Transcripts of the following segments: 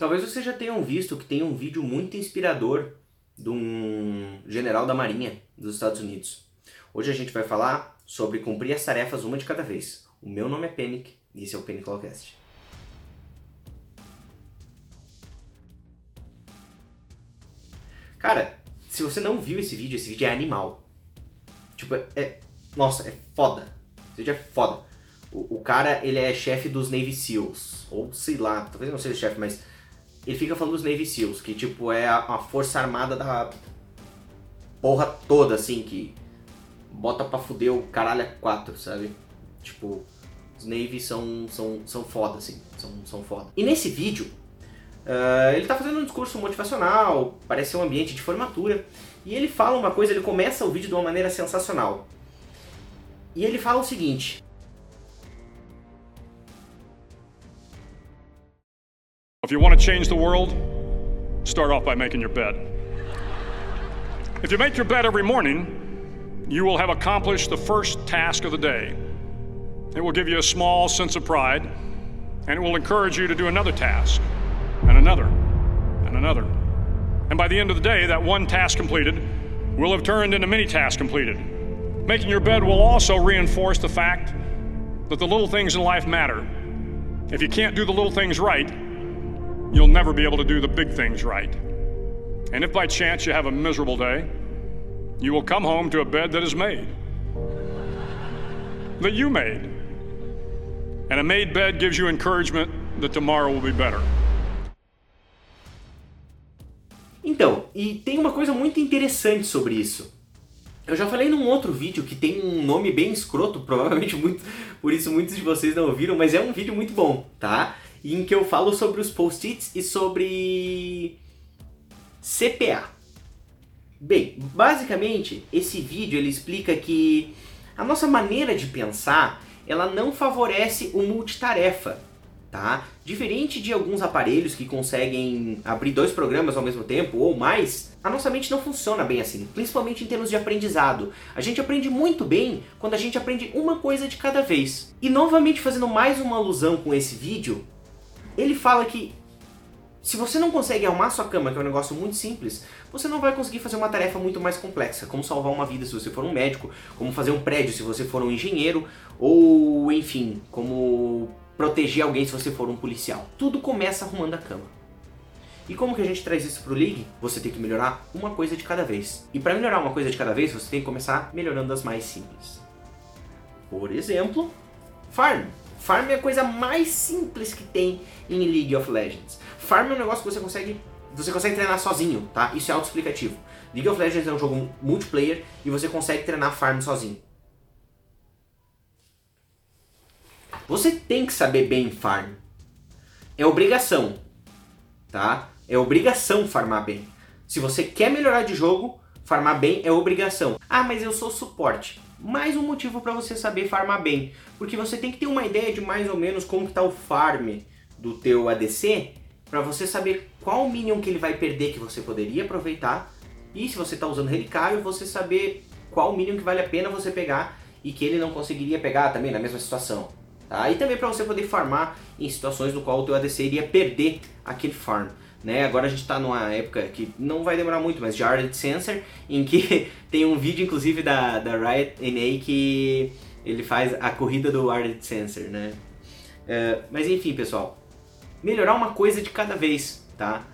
Talvez vocês já tenham visto que tem um vídeo muito inspirador de um general da Marinha dos Estados Unidos. Hoje a gente vai falar sobre cumprir as tarefas uma de cada vez. O meu nome é Panic e esse é o Panicalcast. Cara, se você não viu esse vídeo, esse vídeo é animal. Tipo, é. Nossa, é foda. Esse vídeo é foda. O, o cara, ele é chefe dos Navy SEALs. Ou sei lá, talvez não seja chefe, mas ele fica falando dos Navy SEALs, que tipo é a, a força armada da porra toda, assim, que bota pra fuder o caralho a quatro, sabe? Tipo, os Navy são, são, são foda, assim, são, são foda. E nesse vídeo, uh, ele tá fazendo um discurso motivacional, parece um ambiente de formatura, e ele fala uma coisa, ele começa o vídeo de uma maneira sensacional. E ele fala o seguinte, If you want to change the world, start off by making your bed. If you make your bed every morning, you will have accomplished the first task of the day. It will give you a small sense of pride, and it will encourage you to do another task, and another, and another. And by the end of the day, that one task completed will have turned into many tasks completed. Making your bed will also reinforce the fact that the little things in life matter. If you can't do the little things right, you'll never be able to do the big things right. And if by chance you have a miserable day, you will come home to a bed that is made, that you made. And a made bed gives you encouragement that tomorrow will be better. Então, e tem uma coisa muito interessante sobre isso. Eu já falei num outro vídeo que tem um nome bem escroto, provavelmente muito, por isso muitos de vocês não ouviram, mas é um vídeo muito bom, tá? Em que eu falo sobre os post-its e sobre CPA. Bem, basicamente esse vídeo ele explica que a nossa maneira de pensar ela não favorece o multitarefa, tá? Diferente de alguns aparelhos que conseguem abrir dois programas ao mesmo tempo ou mais, a nossa mente não funciona bem assim, principalmente em termos de aprendizado. A gente aprende muito bem quando a gente aprende uma coisa de cada vez. E novamente fazendo mais uma alusão com esse vídeo, ele fala que se você não consegue arrumar sua cama, que é um negócio muito simples, você não vai conseguir fazer uma tarefa muito mais complexa, como salvar uma vida se você for um médico, como fazer um prédio se você for um engenheiro, ou enfim, como proteger alguém se você for um policial. Tudo começa arrumando a cama. E como que a gente traz isso pro League? Você tem que melhorar uma coisa de cada vez. E para melhorar uma coisa de cada vez, você tem que começar melhorando as mais simples. Por exemplo, Farm. Farm é a coisa mais simples que tem em League of Legends. Farm é um negócio que você consegue, você consegue treinar sozinho, tá? Isso é autoexplicativo. League of Legends é um jogo multiplayer e você consegue treinar farm sozinho. Você tem que saber bem farm. É obrigação, tá? É obrigação farmar bem. Se você quer melhorar de jogo, farmar bem é obrigação. Ah, mas eu sou suporte mais um motivo para você saber farmar bem, porque você tem que ter uma ideia de mais ou menos como está o farm do teu ADC, para você saber qual minion que ele vai perder que você poderia aproveitar, e se você está usando relicário, você saber qual minion que vale a pena você pegar e que ele não conseguiria pegar também na mesma situação. Tá? E também para você poder farmar em situações no qual o teu ADC iria perder aquele farm. Né? Agora a gente está numa época que não vai demorar muito, mas de Ardent Sensor, em que tem um vídeo inclusive da, da Riot NA que ele faz a corrida do Ardent Sensor, né? Uh, mas enfim, pessoal, melhorar uma coisa de cada vez, tá?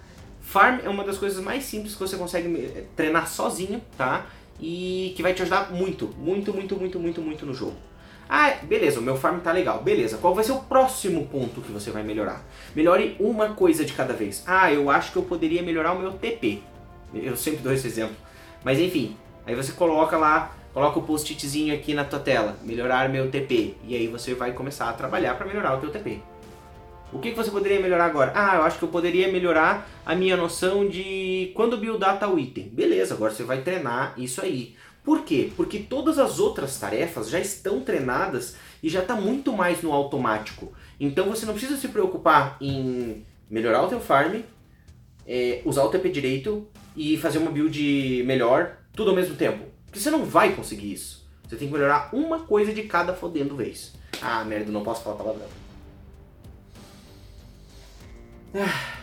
Farm é uma das coisas mais simples que você consegue treinar sozinho, tá? E que vai te ajudar muito, muito, muito, muito, muito, muito no jogo. Ah, beleza, o meu farm tá legal. Beleza, qual vai ser o próximo ponto que você vai melhorar? Melhore uma coisa de cada vez. Ah, eu acho que eu poderia melhorar o meu TP. Eu sempre dou esse exemplo. Mas enfim, aí você coloca lá, coloca o post-itzinho aqui na tua tela, melhorar meu TP. E aí você vai começar a trabalhar para melhorar o teu TP. O que, que você poderia melhorar agora? Ah, eu acho que eu poderia melhorar a minha noção de quando buildar tal item. Beleza, agora você vai treinar isso aí. Por quê? Porque todas as outras tarefas já estão treinadas e já está muito mais no automático. Então você não precisa se preocupar em melhorar o teu farm, é, usar o TP direito e fazer uma build melhor, tudo ao mesmo tempo. Porque você não vai conseguir isso. Você tem que melhorar uma coisa de cada fodendo vez. Ah, merda, não posso falar palavrão. Ah,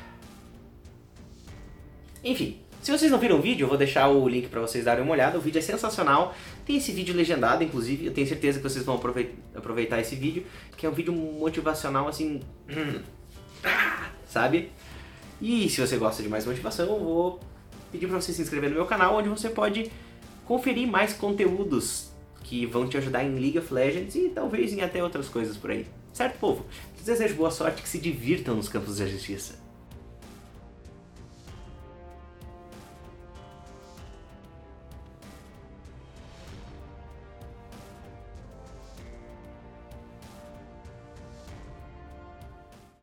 Enfim, se vocês não viram o vídeo, eu vou deixar o link para vocês darem uma olhada. O vídeo é sensacional. Tem esse vídeo legendado, inclusive. Eu tenho certeza que vocês vão aproveitar esse vídeo, que é um vídeo motivacional assim, sabe? E se você gosta de mais motivação, eu vou pedir para você se inscrever no meu canal, onde você pode conferir mais conteúdos que vão te ajudar em League of Legends e talvez em até outras coisas por aí. Certo, povo? Desejo boa sorte, que se divirtam nos campos da justiça.